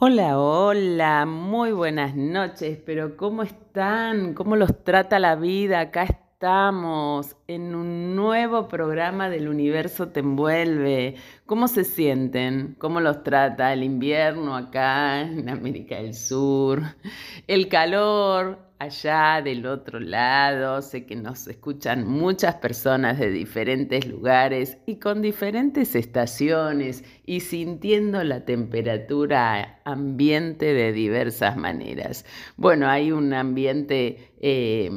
Hola, hola, muy buenas noches, pero ¿cómo están? ¿Cómo los trata la vida? Acá estamos en un nuevo programa del universo te envuelve. ¿Cómo se sienten? ¿Cómo los trata el invierno acá en América del Sur? El calor, allá del otro lado. Sé que nos escuchan muchas personas de diferentes lugares y con diferentes estaciones y sintiendo la temperatura ambiente de diversas maneras. Bueno, hay un ambiente eh,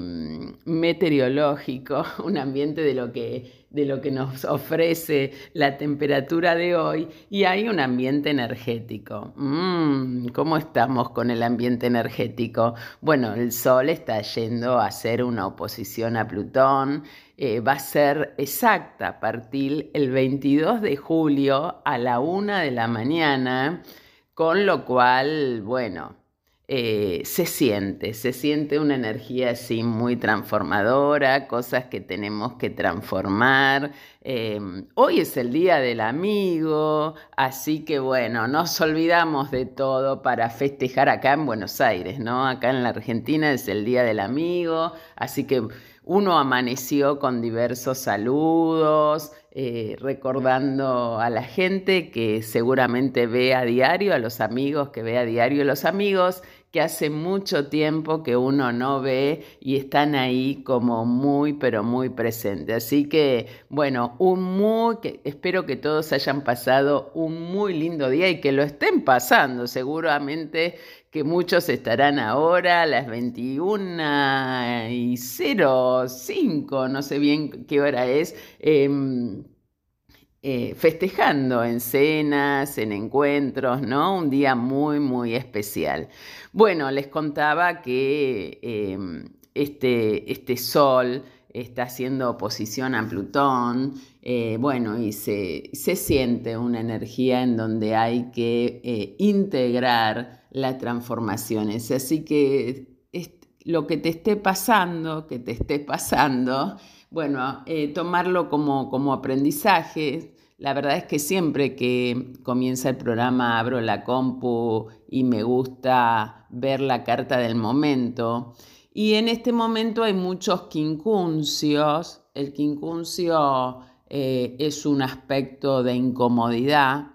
meteorológico, un ambiente de lo que de lo que nos ofrece la temperatura de hoy y hay un ambiente energético. Mm, ¿Cómo estamos con el ambiente energético? Bueno, el Sol está yendo a hacer una oposición a Plutón. Eh, va a ser exacta a partir el 22 de julio a la una de la mañana, con lo cual, bueno, eh, se siente, se siente una energía así muy transformadora, cosas que tenemos que transformar. Em, hoy es el día del amigo, así que bueno, nos olvidamos de todo para festejar acá en Buenos Aires, ¿no? Acá en la Argentina es el día del amigo, así que uno amaneció con diversos saludos, eh, recordando a la gente que seguramente ve a diario, a los amigos que ve a diario los amigos, que hace mucho tiempo que uno no ve y están ahí como muy, pero muy presentes. Así que, bueno, un muy, espero que todos hayan pasado un muy lindo día y que lo estén pasando. Seguramente que muchos estarán ahora a las 21 y 05, no sé bien qué hora es. Em, eh, festejando en cenas, en encuentros, ¿no? Un día muy, muy especial. Bueno, les contaba que em, este, este sol está haciendo oposición a Plutón, eh, bueno, y se, siente una energía en donde hay que eh, integrar las transformaciones. Así que lo que te esté pasando, que te esté pasando, bueno, eh, tomarlo como, como aprendizaje. La verdad es que siempre que comienza el programa abro la compu y me gusta ver la carta del momento. Y en este momento hay muchos quincunциos. El quincuncio eh, es un aspecto de incomodidad,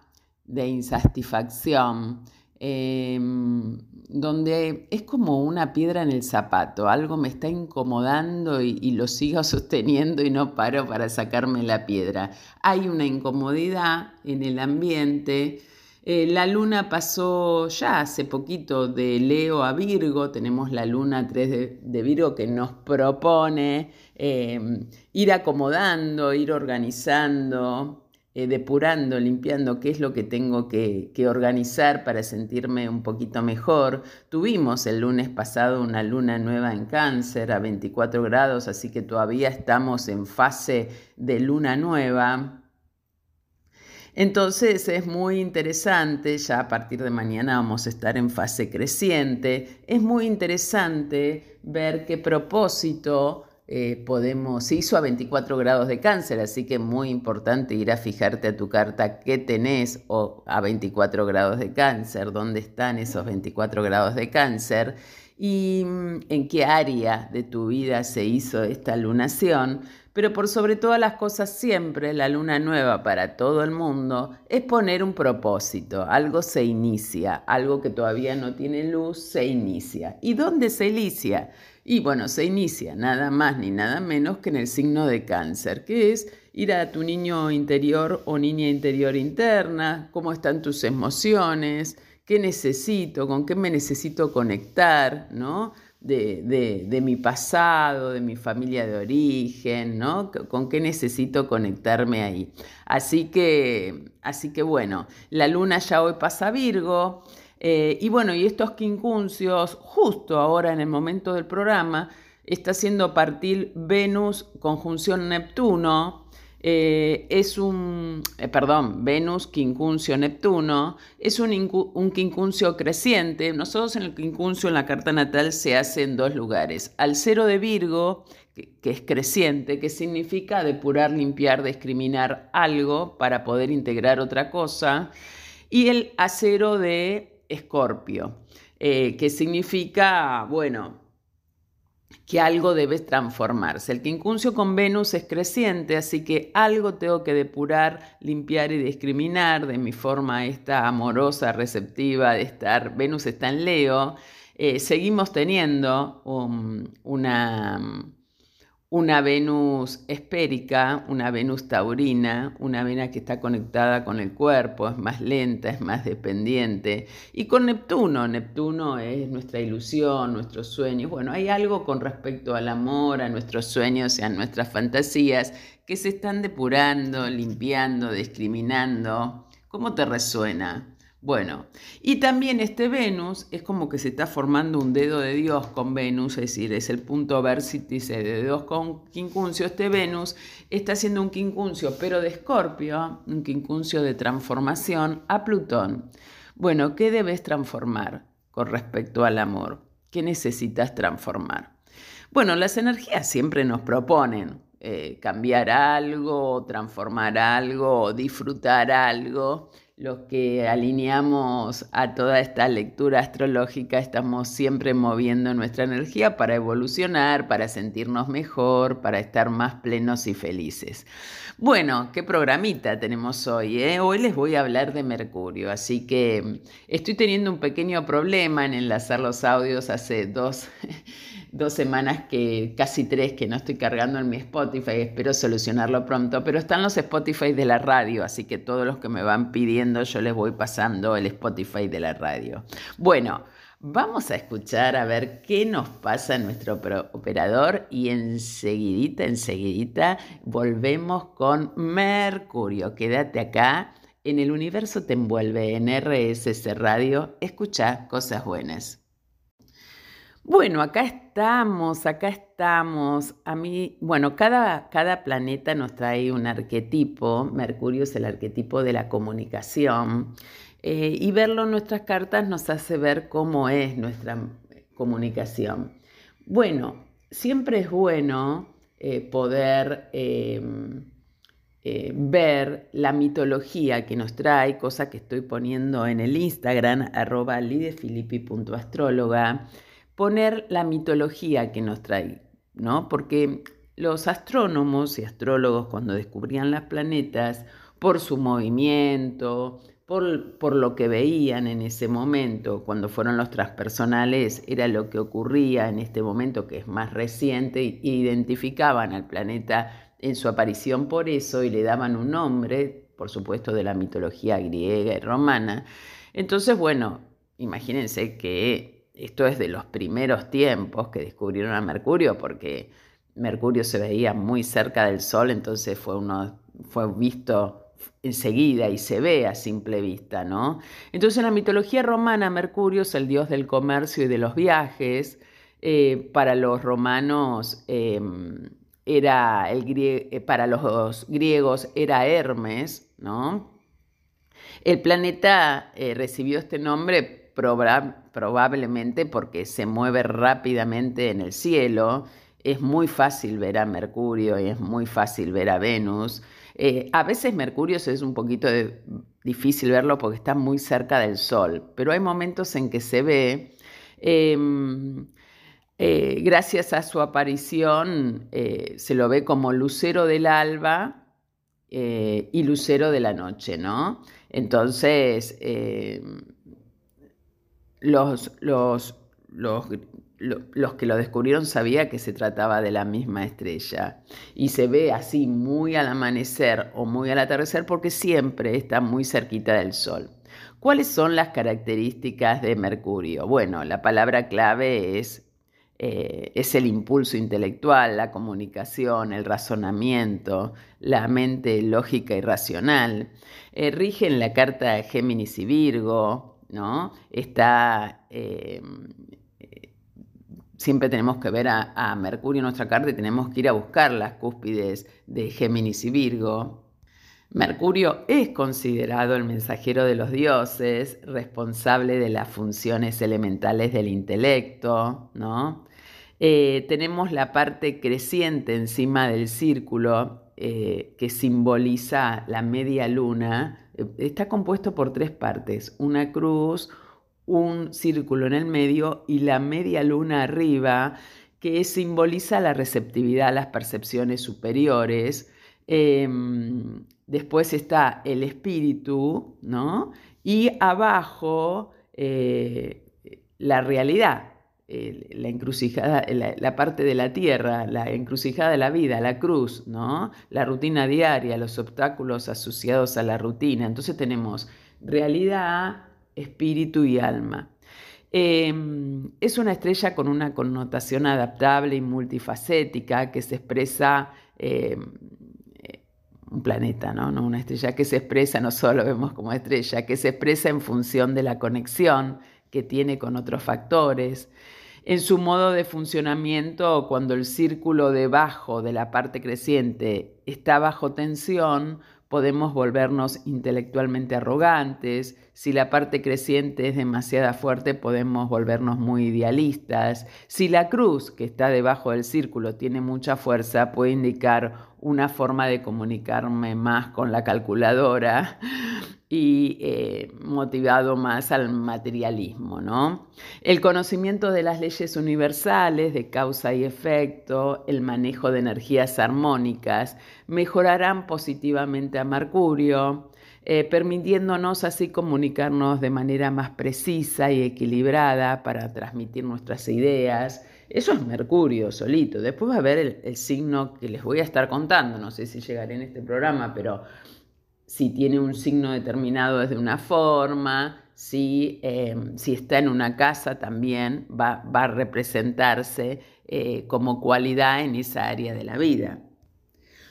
de insatisfacción. Em, donde es como una piedra en el zapato, algo me está incomodando y, lo sigo sosteniendo y no paro para sacarme la piedra. Hay una incomodidad en el ambiente. Eh, la luna pasó ya hace poquito de Leo a Virgo, tenemos la luna 3 de, Virgo que nos propone eh, ir acomodando, ir organizando, eh, depurando, limpiando qué es lo que tengo que, organizar para sentirme un poquito mejor. Tuvimos el lunes pasado una luna nueva en cáncer a 24 grados, así que todavía estamos en fase de luna nueva. Entonces es muy interesante, ya a partir de mañana vamos a estar en fase creciente, es muy interesante ver qué propósito eh, podemos, se hizo a 24 grados de cáncer, así que muy importante ir a fijarte a tu carta qué tenés o a 24 grados de cáncer, dónde están esos 24 grados de cáncer y mm, en qué área de tu vida se hizo esta lunación. Pero por sobre todas las cosas siempre la luna nueva para todo el mundo es poner un propósito, algo se inicia, algo que todavía no tiene luz se inicia. ¿Y dónde se inicia? Y bueno, se inicia nada más ni nada menos que en el signo de cáncer, que es ir a tu niño interior o niña interior interna, cómo están tus emociones, qué necesito, con qué me necesito conectar, ¿no? De, mi pasado, de mi familia de origen, ¿no? Con qué necesito conectarme ahí. Así que, así que bueno, la luna ya hoy pasa Virgo. Eh, y bueno, y estos quincuncios, justo ahora en el momento del programa, está haciendo partir Venus conjunción Neptuno. Eh, es un, eh, perdón, Venus quincuncio Neptuno, es un, un, quincuncio creciente. Nosotros en el quincuncio, en la carta natal, se hace en dos lugares. Al cero de Virgo, que, que es creciente, que significa depurar, limpiar, discriminar algo para poder integrar otra cosa. Y el acero de Escorpio, eh, que significa, bueno, que algo debe transformarse. El quincuncio con Venus es creciente, así que algo tengo que depurar, limpiar y discriminar de mi forma esta amorosa, receptiva de estar. Venus está en Leo. Eh, seguimos teniendo una una Venus espérica, una Venus taurina, una vena que está conectada con el cuerpo, es más lenta, es más dependiente. Y con Neptuno, Neptuno es nuestra ilusión, nuestros sueños. Bueno, hay algo con respecto al amor, a nuestros sueños y a nuestras fantasías que se están depurando, limpiando, discriminando. ¿Cómo te resuena? Bueno, y también este Venus es como que se está formando un dedo de Dios con Venus, es decir, es el punto vértice de Dios con quincuncio. Este Venus está haciendo un quincuncio, pero de Escorpio, un quincuncio de transformación a Plutón. Bueno, ¿qué debes transformar con respecto al amor? ¿Qué necesitas transformar? Bueno, las energías siempre nos proponen eh, cambiar algo, transformar algo, disfrutar algo los que alineamos a toda esta lectura astrológica estamos siempre moviendo nuestra energía para evolucionar, para sentirnos mejor, para estar más plenos y felices. Bueno, qué programita tenemos hoy. Eh? Hoy les voy a hablar de Mercurio, así que estoy teniendo un pequeño problema en enlazar los audios hace dos dos semanas que, casi tres, que no estoy cargando en mi Spotify, espero solucionarlo pronto, pero están los Spotify de la radio, así que todos los que me van pidiendo yo les voy pasando el Spotify de la radio. Bueno, vamos a escuchar a ver qué nos pasa en nuestro operador y enseguidita, enseguidita volvemos con Mercurio. Quédate acá. En el universo te envuelve en RSS Radio. Escucha cosas buenas. Bueno, acá estamos, acá estamos. A mí, bueno, cada, cada planeta nos trae un arquetipo. Mercurio es el arquetipo de la comunicación. Eh, y verlo en nuestras cartas nos hace ver cómo es nuestra comunicación. Bueno, siempre es bueno eh, poder eh, ver la mitología que nos trae, cosa que estoy poniendo en el Instagram, arroba lidefilippi.astróloga poner la mitología que nos trae, ¿no? Porque los astrónomos y astrólogos cuando descubrían las planetas, por su movimiento, por, por, lo que veían en ese momento, cuando fueron los transpersonales, era lo que ocurría en este momento que es más reciente, e identificaban al planeta en su aparición por eso y le daban un nombre, por supuesto, de la mitología griega y romana. Entonces, bueno, imagínense que esto es de los primeros tiempos que descubrieron a Mercurio, porque Mercurio se veía muy cerca del Sol, entonces fue, uno, fue visto enseguida y se ve a simple vista, ¿no? Entonces en la mitología romana Mercurio es el dios del comercio y de los viajes. Eh, para los romanos em, era el eh, para los griegos era Hermes, ¿no? El planeta eh, recibió este nombre probablemente porque se mueve rápidamente en el cielo. Es muy fácil ver a Mercurio y es muy fácil ver a Venus. Eh, a veces Mercurio es un poquito difícil verlo porque está muy cerca del Sol, pero hay momentos en que se ve. Em, eh, gracias a su aparición eh, se lo ve como lucero del alba y lucero de la noche, ¿no? Entonces, em, los, los, los, los, que lo descubrieron sabían que se trataba de la misma estrella y se ve así muy al amanecer o muy al atardecer porque siempre está muy cerquita del Sol. ¿Cuáles son las características de Mercurio? Bueno, la palabra clave es, eh, es el impulso intelectual, la comunicación, el razonamiento, la mente lógica y racional. Eh, rigen la carta Géminis y Virgo, Está, eh, siempre tenemos que ver a, Mercurio en nuestra carta y tenemos que ir a buscar las cúspides de Géminis y Virgo. Mercurio es considerado el mensajero de los dioses, responsable de las funciones elementales del intelecto, ¿no? Eh, tenemos la parte creciente encima del círculo eh, que simboliza la media luna, está compuesto por tres partes, una cruz, un círculo en el medio y la media luna arriba, que simboliza la receptividad a las percepciones superiores. Em, después está el espíritu, ¿no? Y abajo eh, la realidad, la encrucijada, la, parte de la tierra, la encrucijada de la vida, la cruz, ¿no? La rutina diaria, los obstáculos asociados a la rutina. Entonces tenemos realidad, espíritu y alma. Em, es una estrella con una connotación adaptable y multifacética que se expresa, em, un planeta, ¿no? ¿no? Una estrella que se expresa, no solo vemos como estrella, que se expresa en función de la conexión que tiene con otros factores, en su modo de funcionamiento cuando el círculo debajo de la parte creciente está bajo tensión, podemos volvernos intelectualmente arrogantes, si la parte creciente es demasiado fuerte podemos volvernos muy idealistas, si la cruz que está debajo del círculo tiene mucha fuerza puede indicar una forma de comunicarme más con la calculadora y eh, motivado más al materialismo. ¿no? El conocimiento de las leyes universales de causa y efecto, el manejo de energías armónicas, mejorarán positivamente a Mercurio, eh, permitiéndonos así comunicarnos de manera más precisa y equilibrada para transmitir nuestras ideas. Eso es Mercurio solito. Después va a haber el, signo que les voy a estar contando, no sé si llegaré en este programa, pero si tiene un signo determinado es de una forma, si, em, si está en una casa también va, a representarse eh, como cualidad en esa área de la vida.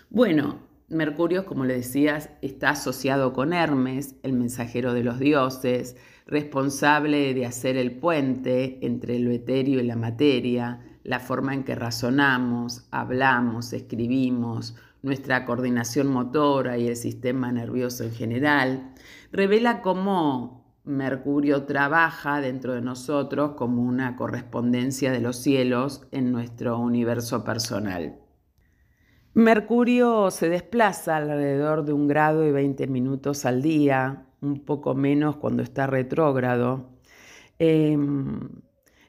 Bueno, Mercurio, como le decías, está asociado con Hermes, el mensajero de los dioses, responsable de hacer el puente entre lo etéreo y la materia, la forma en que razonamos, hablamos, escribimos, nuestra coordinación motora y el sistema nervioso en general, revela cómo Mercurio trabaja dentro de nosotros como una correspondencia de los cielos en nuestro universo personal. Mercurio se desplaza alrededor de un grado y 20 minutos al día, un poco menos cuando está retrógrado. Em,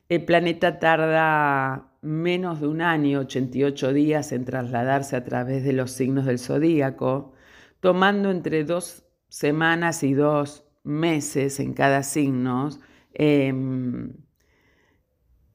el planeta tarda menos de un año, 88 días, en trasladarse a través de los signos del zodíaco, tomando entre dos semanas y dos meses en cada signo. Em,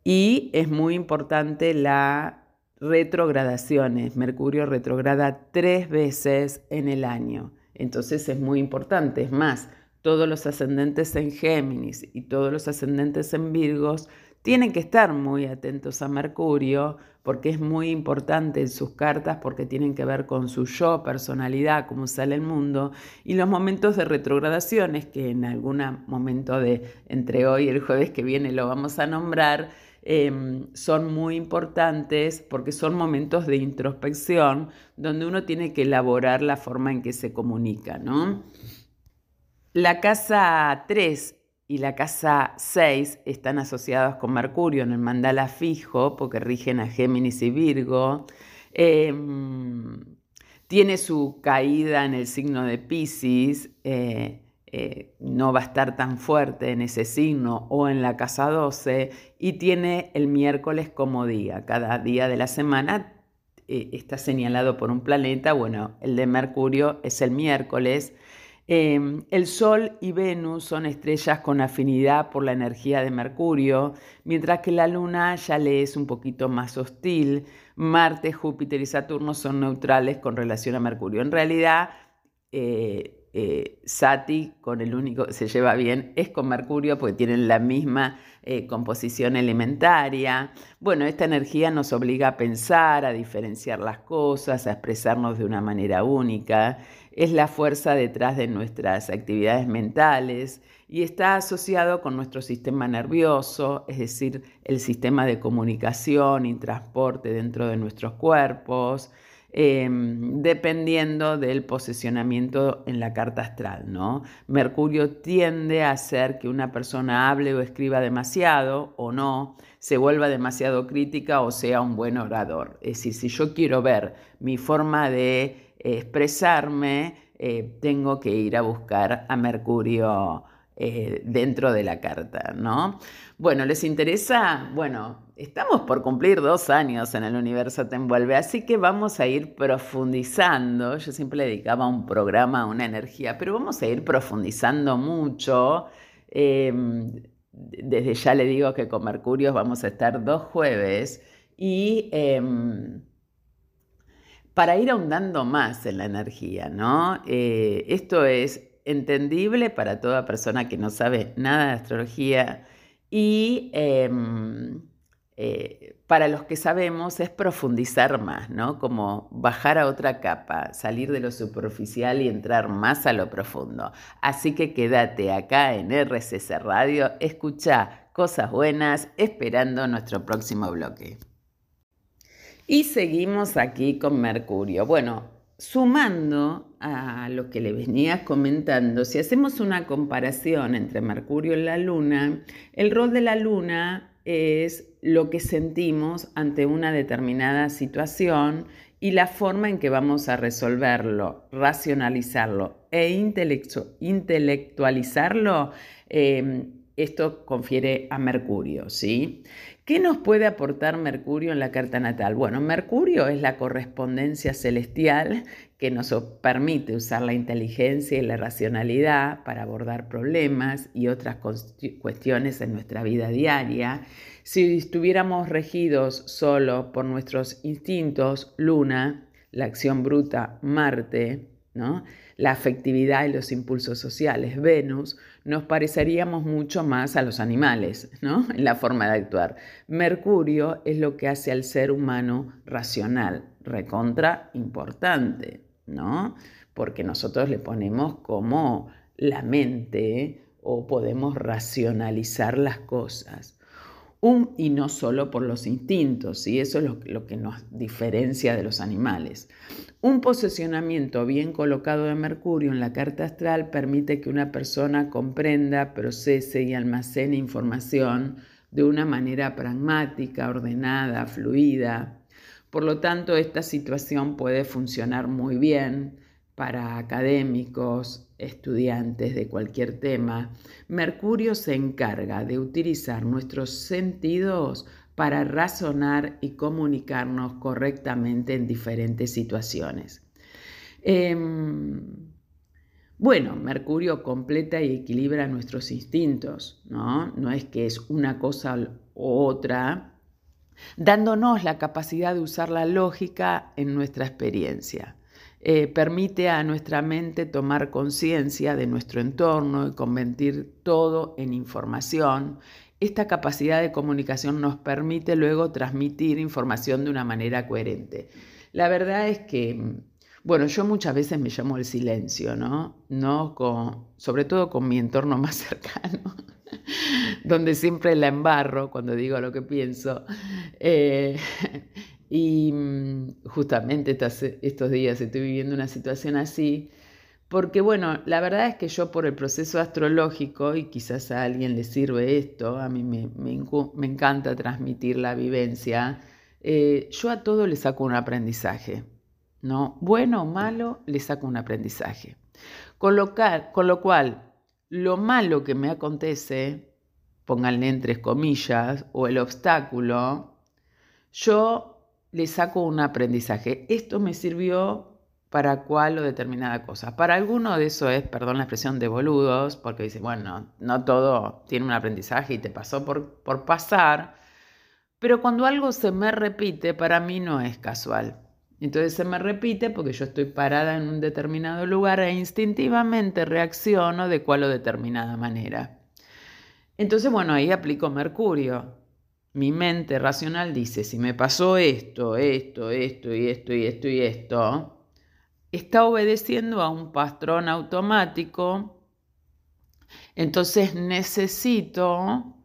y es muy importante la retrogradaciones. Mercurio retrograda tres veces en el año. Entonces es muy importante. Es más, todos los ascendentes en Géminis y todos los ascendentes en Virgos tienen que estar muy atentos a Mercurio porque es muy importante en sus cartas porque tienen que ver con su yo, personalidad, cómo sale el mundo y los momentos de retrogradaciones que en algún momento de entre hoy y el jueves que viene lo vamos a nombrar. Em, son muy importantes porque son momentos de introspección donde uno tiene que elaborar la forma en que se comunica, ¿no? La casa 3 y la casa 6 están asociados con Mercurio en el mandala fijo porque rigen a Géminis y Virgo. Em, tiene su caída en el signo de Pisces, eh, eh, no va a estar tan fuerte en ese signo o en la casa 12 y tiene el miércoles como día. Cada día de la semana eh, está señalado por un planeta. Bueno, el de Mercurio es el miércoles Em, el Sol y Venus son estrellas con afinidad por la energía de Mercurio, mientras que la Luna ya le es un poquito más hostil. Marte, Júpiter y Saturno son neutrales con relación a Mercurio. En realidad, eh, eh, Sati con el único que se lleva bien es con Mercurio porque tienen la misma eh, composición elementaria. Bueno, esta energía nos obliga a pensar, a diferenciar las cosas, a expresarnos de una manera única es la fuerza detrás de nuestras actividades mentales y está asociado con nuestro sistema nervioso, es decir, el sistema de comunicación y transporte dentro de nuestros cuerpos, em, dependiendo del posicionamiento en la carta astral. ¿no? Mercurio tiende a hacer que una persona hable o escriba demasiado o no, se vuelva demasiado crítica o sea un buen orador. Es decir, si yo quiero ver mi forma de expresarme, eh, tengo que ir a buscar a Mercurio eh, dentro de la carta, ¿no? Bueno, ¿les interesa? Bueno, estamos por cumplir dos años en el universo te envuelve, así que vamos a ir profundizando. Yo siempre le dedicaba un programa, una energía, pero vamos a ir profundizando mucho. Em, desde ya le digo que con Mercurio vamos a estar dos jueves y em, para ir ahondando más en la energía, ¿no? Eh, esto es entendible para toda persona que no sabe nada de astrología y em, eh, para los que sabemos es profundizar más, ¿no? Como bajar a otra capa, salir de lo superficial y entrar más a lo profundo. Así que quédate acá en RCC Radio, escucha cosas buenas, esperando nuestro próximo bloque. Y seguimos aquí con Mercurio. Bueno, sumando a lo que le venía comentando, si hacemos una comparación entre Mercurio y la Luna, el rol de la Luna es lo que sentimos ante una determinada situación y la forma en que vamos a resolverlo, racionalizarlo e intelectualizarlo, eh, esto confiere a Mercurio, ¿sí? ¿Qué nos puede aportar Mercurio en la carta natal? Bueno, Mercurio es la correspondencia celestial que nos permite usar la inteligencia y la racionalidad para abordar problemas y otras cuestiones en nuestra vida diaria. Si estuviéramos regidos solo por nuestros instintos, Luna, la acción bruta, Marte, ¿no? La afectividad y los impulsos sociales, Venus, nos pareceríamos mucho más a los animales, ¿no? En la forma de actuar. Mercurio es lo que hace al ser humano racional, recontra importante, ¿no? Porque nosotros le ponemos como la mente o podemos racionalizar las cosas y no solo por los instintos, y eso es lo, que nos diferencia de los animales. Un posicionamiento bien colocado de Mercurio en la carta astral permite que una persona comprenda, procese y almacene información de una manera pragmática, ordenada, fluida. Por lo tanto, esta situación puede funcionar muy bien para académicos, estudiantes de cualquier tema, Mercurio se encarga de utilizar nuestros sentidos para razonar y comunicarnos correctamente en diferentes situaciones. Em, bueno, Mercurio completa y equilibra nuestros instintos, ¿no? No es que es una cosa u otra, dándonos la capacidad de usar la lógica en nuestra experiencia. Eh, permite a nuestra mente tomar conciencia de nuestro entorno y convertir todo en información. Esta capacidad de comunicación nos permite luego transmitir información de una manera coherente. La verdad es que, bueno, yo muchas veces me llamo el silencio, ¿no? no con, sobre todo con mi entorno más cercano, donde siempre la embarro cuando digo lo que pienso. Eh, y mm, justamente estos días estoy viviendo una situación así, porque bueno, la verdad es que yo por el proceso astrológico, y quizás a alguien le sirve esto, a mí me, encanta transmitir la vivencia, eh, yo a todo le saco un aprendizaje, ¿no? Bueno o malo, le saco un aprendizaje. Con lo, con lo cual, lo malo que me acontece, pónganle entre comillas, o el obstáculo, yo le saco un aprendizaje. Esto me sirvió para cuál o determinada cosa. Para alguno de eso es, perdón la expresión, de boludos, porque dice, bueno, no todo tiene un aprendizaje y te pasó por, por pasar, pero cuando algo se me repite, para mí no es casual. Entonces se me repite porque yo estoy parada en un determinado lugar e instintivamente reacciono de cuál o determinada manera. Entonces, bueno, ahí aplico Mercurio mi mente racional dice, si me pasó esto, esto, esto y esto y esto y esto, está obedeciendo a un patrón automático, entonces necesito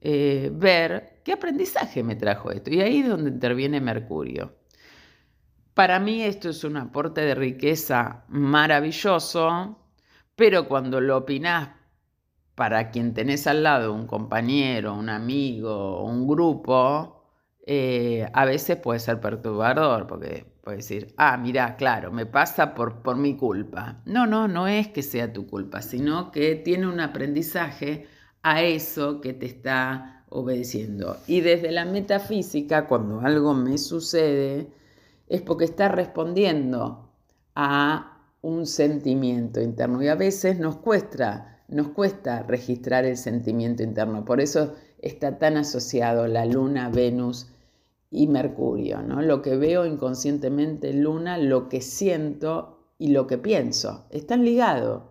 eh, ver qué aprendizaje me trajo esto. Y ahí es donde interviene Mercurio. Para mí esto es un aporte de riqueza maravilloso, pero cuando lo opinás para quien tenés al lado, un compañero, un amigo, un grupo, eh, a veces puede ser perturbador, porque Puede decir, ah, mira, claro, me pasa por, por mi culpa. No, no, no es que sea tu culpa, sino que tiene un aprendizaje a eso que te está obedeciendo. Y desde la metafísica, cuando algo me sucede, es porque está respondiendo a un sentimiento interno. Y a veces nos cuesta, nos cuesta registrar el sentimiento interno. Por eso está tan asociado la luna, Venus y Mercurio, ¿no? Lo que veo inconscientemente, luna, lo que siento y lo que pienso. Están ligados.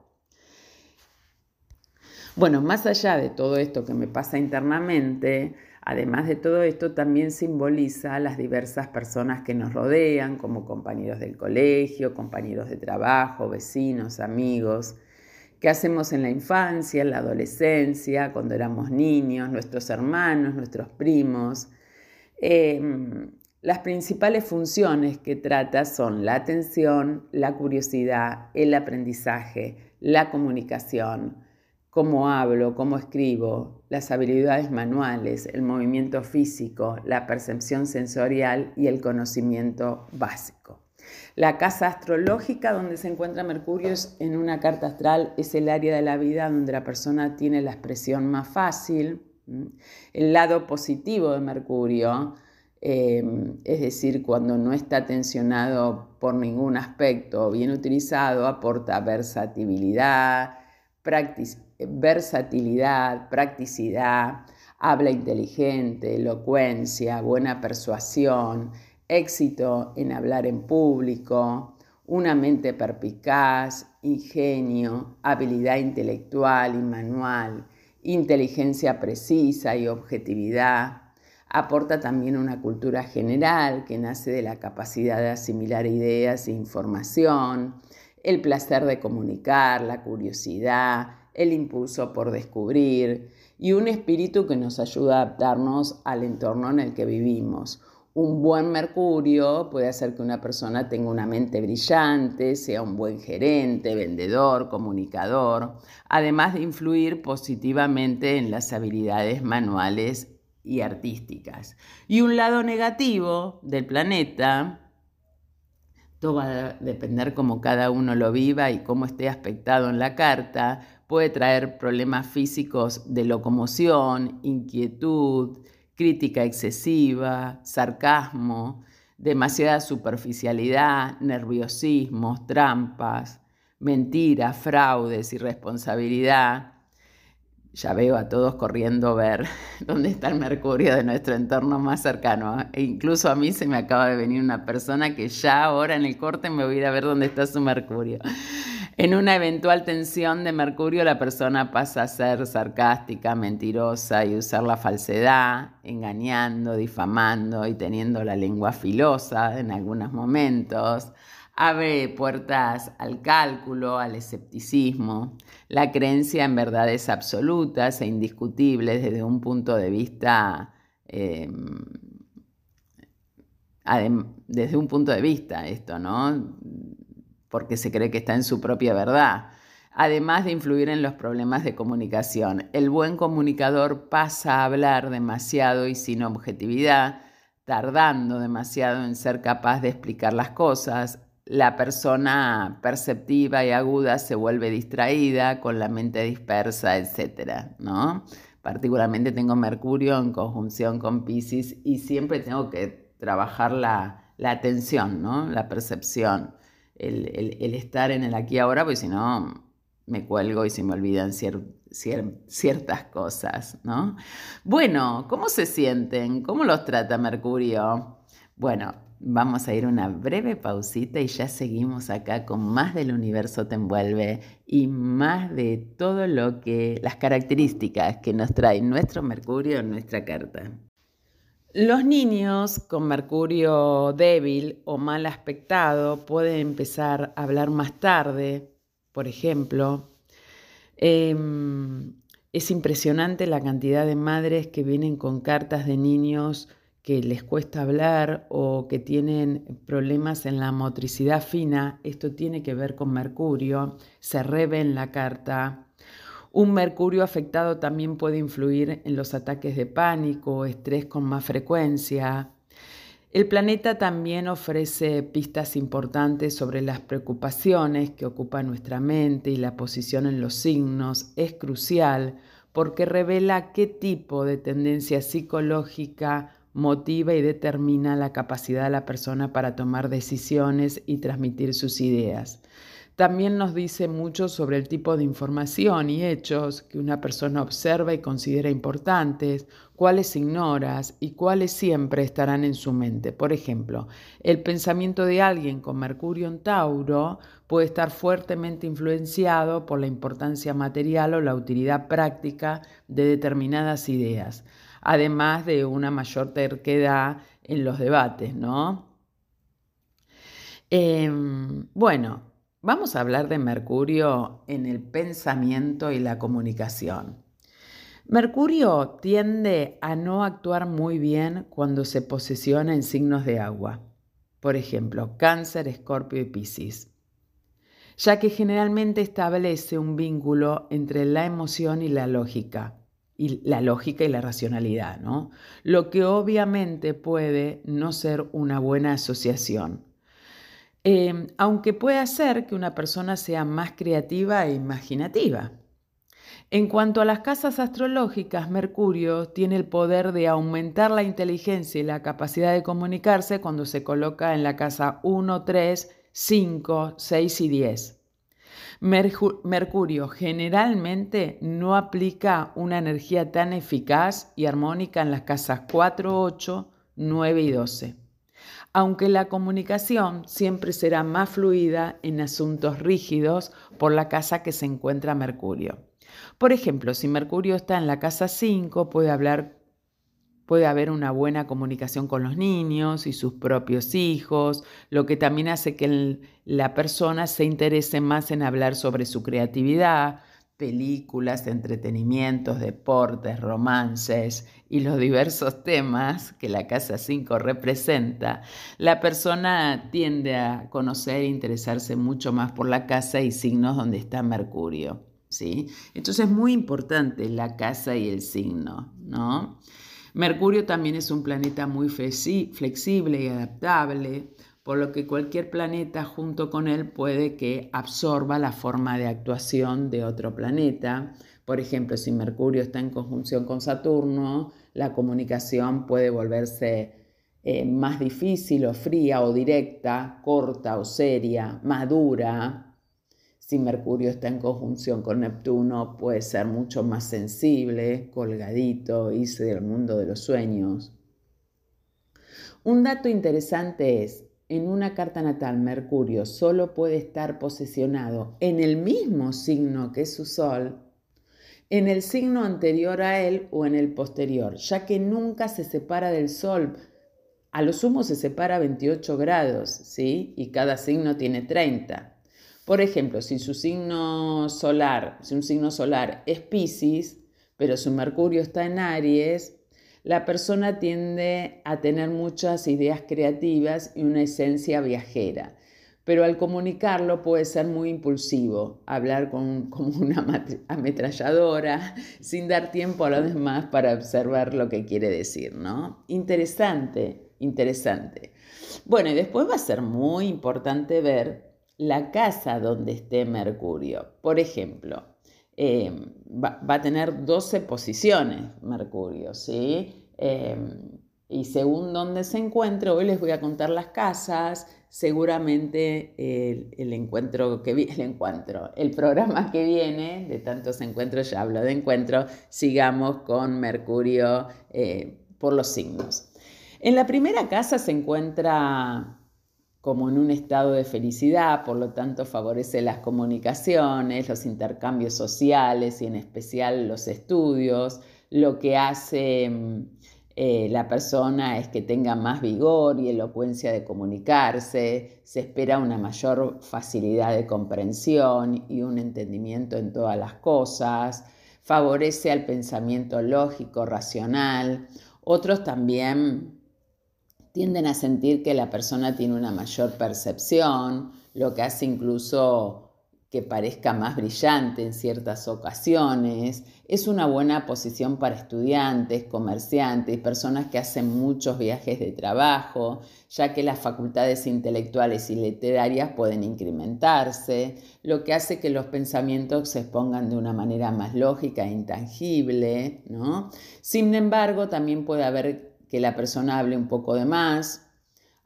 Bueno, más allá de todo esto que me pasa internamente, además de todo esto, también simboliza las diversas personas que nos rodean, como compañeros del colegio, compañeros de trabajo, vecinos, amigos, qué hacemos en la infancia, en la adolescencia, cuando éramos niños, nuestros hermanos, nuestros primos, Em, las principales funciones que trata son la atención, la curiosidad, el aprendizaje, la comunicación, cómo hablo, cómo escribo, las habilidades manuales, el movimiento físico, la percepción sensorial y el conocimiento básico. La casa astrológica donde se encuentra Mercurio en una carta astral es el área de la vida donde la persona tiene la expresión más fácil, el lado positivo de Mercurio, em, es decir, cuando no está tensionado por ningún aspecto, bien utilizado, aporta versatilidad, versatilidad, practicidad, habla inteligente, elocuencia, buena persuasión, éxito en hablar en público, una mente perpicaz, ingenio, habilidad intelectual y manual, inteligencia precisa y objetividad. Aporta también una cultura general que nace de la capacidad de asimilar ideas e información, el placer de comunicar, la curiosidad, el impulso por descubrir y un espíritu que nos ayuda a adaptarnos al entorno en el que vivimos un buen Mercurio puede hacer que una persona tenga una mente brillante, sea un buen gerente, vendedor, comunicador, además de influir positivamente en las habilidades manuales y artísticas. Y un lado negativo del planeta, todo va a depender cómo cada uno lo viva y cómo esté aspectado en la carta, puede traer problemas físicos de locomoción, inquietud, crítica excesiva, sarcasmo, demasiada superficialidad, nerviosismos, trampas, mentiras, fraudes, irresponsabilidad. Ya veo a todos corriendo a ver dónde está el Mercurio de nuestro entorno más cercano. E incluso a mí se me acaba de venir una persona que ya ahora en el corte me voy a a ver dónde está su Mercurio. En una eventual tensión de Mercurio, la persona pasa a ser sarcástica, mentirosa y usar la falsedad, engañando, difamando y teniendo la lengua filosa en algunos momentos. Abre puertas al cálculo, al escepticismo. La creencia en verdades absolutas e indiscutibles desde un punto de vista em, desde un punto de vista esto, ¿no? Porque se cree que está en su propia verdad, además de influir en los problemas de comunicación. El buen comunicador pasa a hablar demasiado y sin objetividad, tardando demasiado en ser capaz de explicar las cosas. La persona perceptiva y aguda se vuelve distraída, con la mente dispersa, etc. ¿no? Particularmente tengo Mercurio en conjunción con Pisces y siempre tengo que trabajar la, la atención, ¿no? la percepción el, estar en el aquí ahora, porque si no me cuelgo y se me olvidan ciertas cosas, ¿no? Bueno, ¿cómo se sienten? ¿Cómo los trata Mercurio? Bueno, vamos a ir una breve pausita y ya seguimos acá con más del universo te envuelve y más de todo lo que, las características que nos trae nuestro Mercurio en nuestra carta. Los niños con mercurio débil o mal aspectado pueden empezar a hablar más tarde, por ejemplo. Em, es impresionante la cantidad de madres que vienen con cartas de niños que les cuesta hablar o que tienen problemas en la motricidad fina. Esto tiene que ver con mercurio. Se reve en la carta un mercurio afectado también puede influir en los ataques de pánico o estrés con más frecuencia. El planeta también ofrece pistas importantes sobre las preocupaciones que ocupan nuestra mente y la posición en los signos es crucial porque revela qué tipo de tendencia psicológica motiva y determina la capacidad de la persona para tomar decisiones y transmitir sus ideas. También nos dice mucho sobre el tipo de información y hechos que una persona observa y considera importantes, cuáles ignoras y cuáles siempre estarán en su mente. Por ejemplo, el pensamiento de alguien con Mercurio en Tauro puede estar fuertemente influenciado por la importancia material o la utilidad práctica de determinadas ideas, además de una mayor terquedad en los debates, ¿no? Em, bueno, Vamos a hablar de Mercurio en el pensamiento y la comunicación. Mercurio tiende a no actuar muy bien cuando se posesiona en signos de agua, por ejemplo, Cáncer, Escorpio y Piscis, ya que generalmente establece un vínculo entre la emoción y la lógica, y la lógica y la racionalidad, ¿no? Lo que obviamente puede no ser una buena asociación Em, aunque puede hacer que una persona sea más creativa e imaginativa. En cuanto a las casas astrológicas, Mercurio tiene el poder de aumentar la inteligencia y la capacidad de comunicarse cuando se coloca en la casa 1, 3, 5, 6 y 10. Mercurio generalmente no aplica una energía tan eficaz y armónica en las casas 4, 8, 9 y 12 aunque la comunicación siempre será más fluida en asuntos rígidos por la casa que se encuentra Mercurio. Por ejemplo, si Mercurio está en la casa 5, puede hablar puede haber una buena comunicación con los niños y sus propios hijos, lo que también hace que la persona se interese más en hablar sobre su creatividad, películas, entretenimientos, deportes, romances y los diversos temas que la Casa 5 representa, la persona tiende a conocer e interesarse mucho más por la casa y signos donde está Mercurio. ¿sí? Entonces es muy importante la casa y el signo. ¿no? Mercurio también es un planeta muy flexible y adaptable por lo que cualquier planeta junto con él puede que absorba la forma de actuación de otro planeta. Por ejemplo, si Mercurio está en conjunción con Saturno, la comunicación puede volverse eh, más difícil o fría o directa, corta o seria, madura. Si Mercurio está en conjunción con Neptuno, puede ser mucho más sensible, colgadito, irse del mundo de los sueños. Un dato interesante es, en una carta natal Mercurio solo puede estar posesionado en el mismo signo que su Sol, en el signo anterior a él o en el posterior, ya que nunca se separa del Sol. A lo sumo se separa 28 grados, ¿sí? Y cada signo tiene 30. Por ejemplo, si su signo solar, si un signo solar es Pisces, pero su Mercurio está en Aries, la persona tiende a tener muchas ideas creativas y una esencia viajera, pero al comunicarlo puede ser muy impulsivo, hablar con, como una ametralladora, sin dar tiempo a los demás para observar lo que quiere decir, ¿no? Interesante, interesante. Bueno, y después va a ser muy importante ver la casa donde esté Mercurio. Por ejemplo, eh, va, a tener 12 posiciones Mercurio, ¿sí? Eh, y según donde se encuentre, hoy les voy a contar las casas, seguramente el, encuentro que el encuentro, el programa que viene, de tantos encuentros, ya hablo de encuentro, sigamos con Mercurio eh, por los signos. En la primera casa se encuentra como en un estado de felicidad, por lo tanto favorece las comunicaciones, los intercambios sociales y en especial los estudios. Lo que hace mm, eh, la persona es que tenga más vigor y elocuencia de comunicarse, se espera una mayor facilidad de comprensión y un entendimiento en todas las cosas, favorece al pensamiento lógico, racional. Otros también tienden a sentir que la persona tiene una mayor percepción, lo que hace incluso que parezca más brillante en ciertas ocasiones. Es una buena posición para estudiantes, comerciantes, personas que hacen muchos viajes de trabajo, ya que las facultades intelectuales y literarias pueden incrementarse, lo que hace que los pensamientos se expongan de una manera más lógica e intangible. ¿no? Sin embargo, también puede haber que la persona hable un poco de más,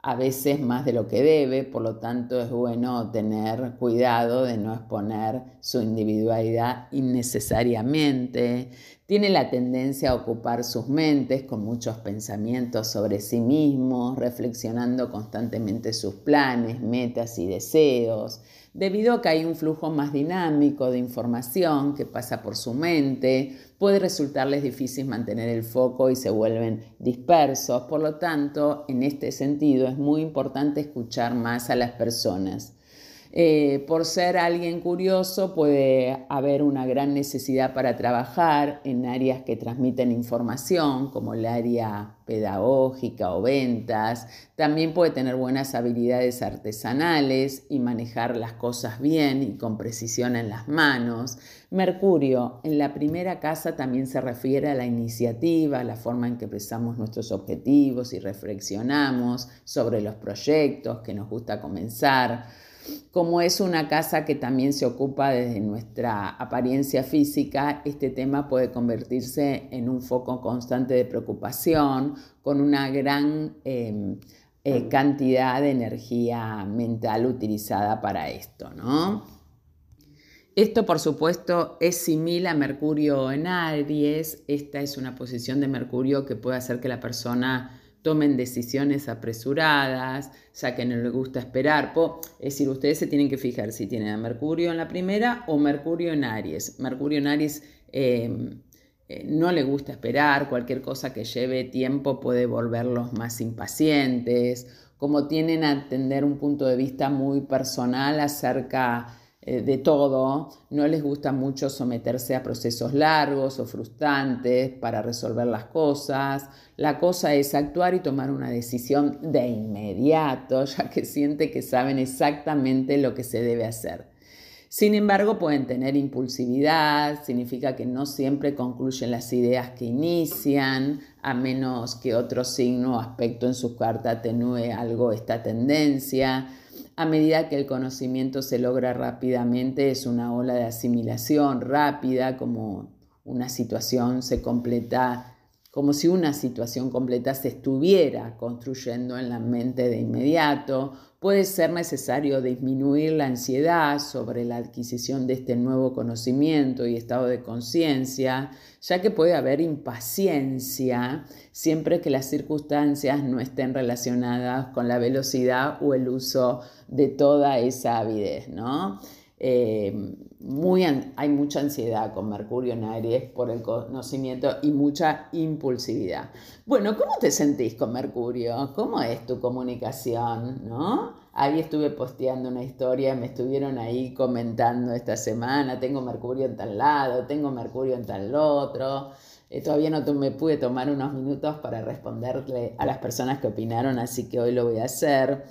a veces más de lo que debe, por lo tanto es bueno tener cuidado de no exponer su individualidad innecesariamente. Tiene la tendencia a ocupar sus mentes con muchos pensamientos sobre sí mismo, reflexionando constantemente sus planes, metas y deseos. Debido a que hay un flujo más dinámico de información que pasa por su mente, puede resultarles difícil mantener el foco y se vuelven dispersos. Por lo tanto, en este sentido es muy importante escuchar más a las personas. Eh, por ser alguien curioso puede haber una gran necesidad para trabajar en áreas que transmiten información, como el área pedagógica o ventas. También puede tener buenas habilidades artesanales y manejar las cosas bien y con precisión en las manos. Mercurio en la primera casa también se refiere a la iniciativa, la forma en que expresamos nuestros objetivos y reflexionamos sobre los proyectos que nos gusta comenzar. Como es una casa que también se ocupa desde nuestra apariencia física, este tema puede convertirse en un foco constante de preocupación, con una gran em, eh, cantidad de energía mental utilizada para esto, Esto, por supuesto, es similar a Mercurio en Aries. Esta es una posición de Mercurio que puede hacer que la persona tomen decisiones apresuradas, ya que no les gusta esperar. Es decir, ustedes se tienen que fijar si tienen a Mercurio en la primera o Mercurio en Aries. Mercurio en Aries em, eh, no le gusta esperar, cualquier cosa que lleve tiempo puede volverlos más impacientes, como tienen a tener un punto de vista muy personal acerca eh, de todo, no les gusta mucho someterse a procesos largos o frustrantes para resolver las cosas. La cosa es actuar y tomar una decisión de inmediato, ya que siente que saben exactamente lo que se debe hacer. Sin embargo, pueden tener impulsividad, significa que no siempre concluyen las ideas que inician, a menos que otro signo o aspecto en su carta atenúe algo esta tendencia a medida que el conocimiento se logra rápidamente, es una ola de asimilación rápida, como una situación se completa, como si una situación completa se estuviera construyendo en la mente de inmediato, puede ser necesario disminuir la ansiedad sobre la adquisición de este nuevo conocimiento y estado de conciencia, ya que puede haber impaciencia siempre que las circunstancias no estén relacionadas con la velocidad o el uso de toda esa avidez, ¿no? Eh, muy, hay mucha ansiedad con Mercurio en Aries por el conocimiento y mucha impulsividad. Bueno, ¿cómo te sentís con Mercurio? ¿Cómo es tu comunicación? ¿No? Ahí estuve posteando una historia, me estuvieron ahí comentando esta semana, tengo Mercurio en tal lado, tengo Mercurio en tal otro. Eh, todavía no me pude tomar unos minutos para responderle a las personas que opinaron, así que hoy lo voy a hacer.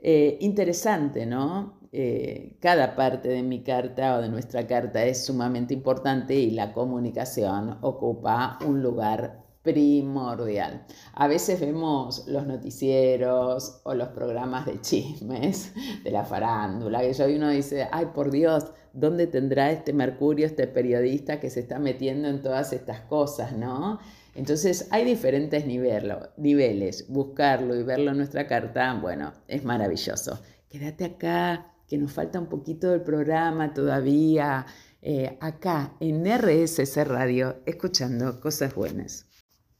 Eh, interesante, ¿no? Eh, cada parte de mi carta o de nuestra carta es sumamente importante y la comunicación ocupa un lugar primordial. A veces vemos los noticieros o los programas de chismes de la farándula, y uno dice, ay por Dios, ¿dónde tendrá este Mercurio, este periodista que se está metiendo en todas estas cosas, no? Entonces hay diferentes niveles. Buscarlo y verlo en nuestra carta, bueno, es maravilloso. Quédate acá, que nos falta un poquito del programa todavía, eh, acá en RSC Radio, escuchando cosas buenas.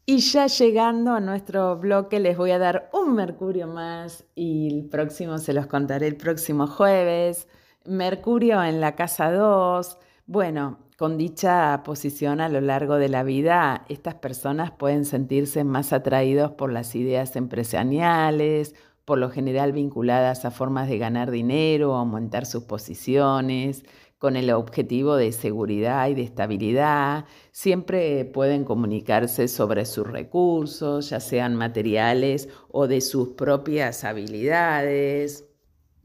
Y ya llegando a nuestro bloque les voy a dar un Mercurio más y el próximo se los contaré el próximo jueves. Mercurio en la casa 2. Bueno, con dicha posición a lo largo de la vida, estas personas pueden sentirse más atraídos por las ideas empresariales por lo general vinculadas a formas de ganar dinero, aumentar sus posiciones, con el objetivo de seguridad y de estabilidad. Siempre pueden comunicarse sobre sus recursos, ya sean materiales o de sus propias habilidades.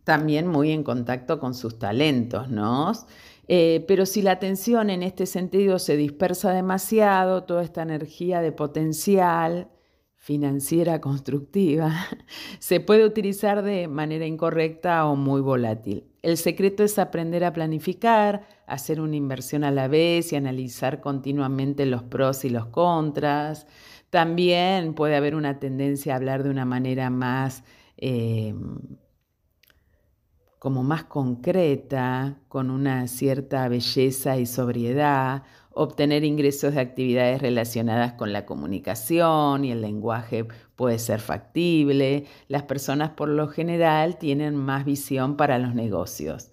también muy en contacto con sus talentos, ¿no? Eh, pero si la atención en este sentido se dispersa demasiado, toda esta energía de potencial financiera constructiva se puede utilizar de manera incorrecta o muy volátil. El secreto es aprender a planificar, hacer una inversión a la vez y analizar continuamente los pros y los contras. También puede haber una tendencia a hablar de una manera más eh, como más concreta, con una cierta belleza y sobriedad, obtener ingresos de actividades relacionadas con la comunicación y el lenguaje puede ser factible. Las personas por lo general tienen más visión para los negocios.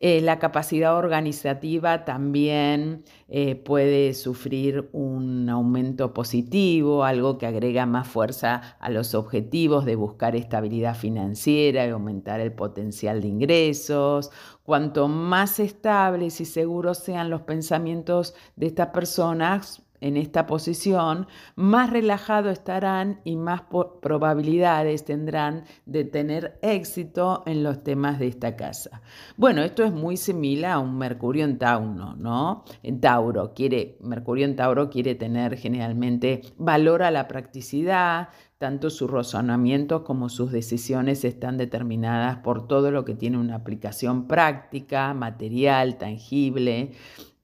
Eh, la capacidad organizativa también eh, puede sufrir un aumento positivo, algo que agrega más fuerza a los objetivos de buscar estabilidad financiera y aumentar el potencial de ingresos. Cuanto más estables y seguros sean los pensamientos de estas personas, en esta posición, más relajados estarán y más probabilidades tendrán de tener éxito en los temas de esta casa. Bueno, esto es muy similar a un Mercurio en Tauro, ¿no? En Tauro quiere, Mercurio en Tauro quiere tener generalmente valor a la practicidad, tanto su razonamiento como sus decisiones están determinadas por todo lo que tiene una aplicación práctica, material, tangible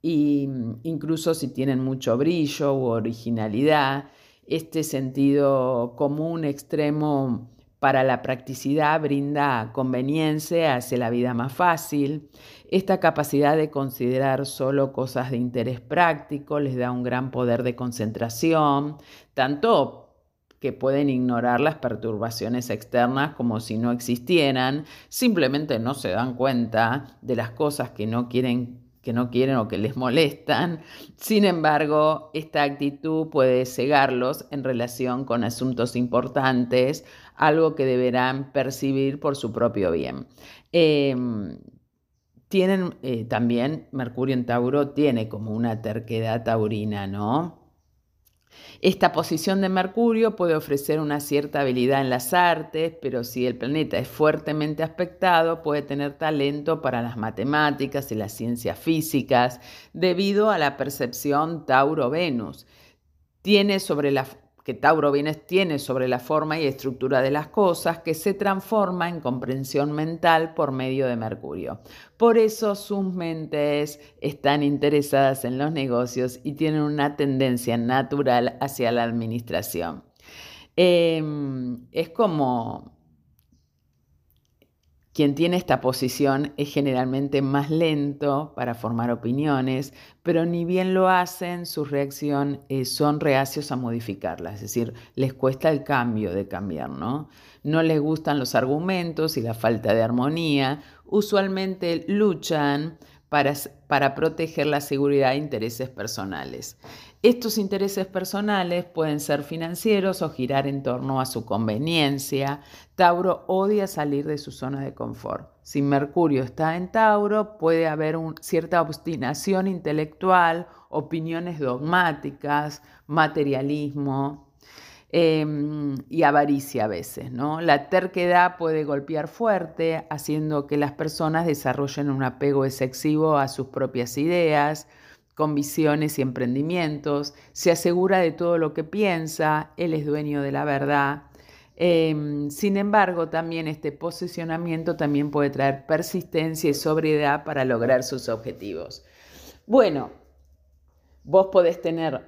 y mm, incluso si tienen mucho brillo u originalidad, este sentido común extremo para la practicidad brinda conveniencia, hace la vida más fácil. Esta capacidad de considerar solo cosas de interés práctico les da un gran poder de concentración, tanto que pueden ignorar las perturbaciones externas como si no existieran, simplemente no se dan cuenta de las cosas que no quieren que no quieren o que les molestan. Sin embargo, esta actitud puede cegarlos en relación con asuntos importantes, algo que deberán percibir por su propio bien. Em, tienen eh, también, Mercurio en Tauro tiene como una terquedad taurina, ¿no? Esta posición de Mercurio puede ofrecer una cierta habilidad en las artes, pero si el planeta es fuertemente aspectado, puede tener talento para las matemáticas y las ciencias físicas, debido a la percepción Tauro-Venus. Tiene sobre la que Tauro Vienes tiene sobre la forma y estructura de las cosas, que se transforma en comprensión mental por medio de Mercurio. Por eso sus mentes están interesadas en los negocios y tienen una tendencia natural hacia la administración. Em, es como quien tiene esta posición es generalmente más lento para formar opiniones, pero ni bien lo hacen, su reacción eh, son reacios a modificarlas, es decir, les cuesta el cambio de cambiar, ¿no? No les gustan los argumentos y la falta de armonía, usualmente luchan para, proteger la seguridad e intereses personales. Estos intereses personales pueden ser financieros o girar en torno a su conveniencia. Tauro odia salir de su zona de confort. Si Mercurio está en Tauro, puede haber cierta obstinación intelectual, opiniones dogmáticas, materialismo em, y avaricia a veces. ¿no? La terquedad puede golpear fuerte, haciendo que las personas desarrollen un apego excesivo a sus propias ideas con visiones y emprendimientos, se asegura de todo lo que piensa, él es dueño de la verdad. Em, sin embargo, también este posicionamiento también puede traer persistencia y sobriedad para lograr sus objetivos. Bueno, vos podés tener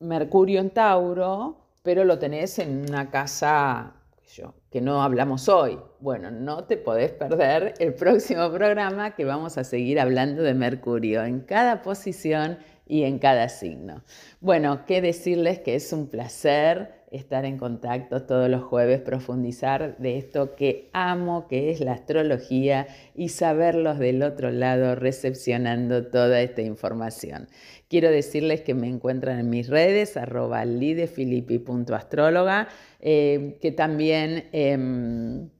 Mercurio en Tauro, pero lo tenés en una casa que no hablamos hoy. Bueno, no te podés perder el próximo programa que vamos a seguir hablando de Mercurio en cada posición y en cada signo. Bueno, qué decirles que es un placer estar en contacto todos los jueves, profundizar de esto que amo, que es la astrología, y saberlos del otro lado recepcionando toda esta información. Quiero decirles que me encuentran en mis redes, arroba lidefilippi.astróloga, eh, que también... Em,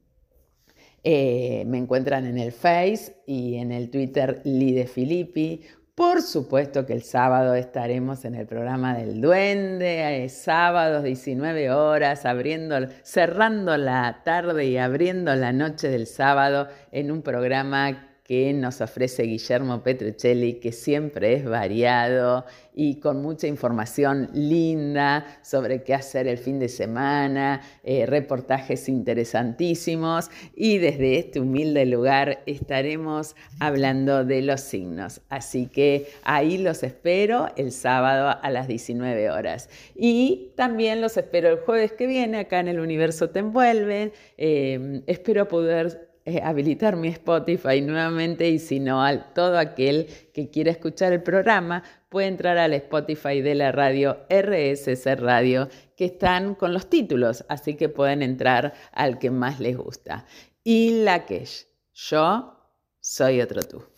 eh, me encuentran en el Face y en el Twitter Lidefilippi Por supuesto que el sábado estaremos en el programa del Duende, eh, sábados 19 horas, abriendo, cerrando la tarde y abriendo la noche del sábado en un programa que nos ofrece Guillermo Petruccelli, que siempre es variado y con mucha información linda sobre qué hacer el fin de semana, eh, reportajes interesantísimos y desde este humilde lugar estaremos hablando de los signos. Así que ahí los espero el sábado a las 19 horas. Y también los espero el jueves que viene acá en el Universo Te Envuelve. Eh, espero poder eh, habilitar mi Spotify nuevamente y si no, a todo aquel que quiera escuchar el programa puede entrar al Spotify de la radio RSC Radio que están con los títulos, así que pueden entrar al que más les gusta. Y la que yo soy otro tú.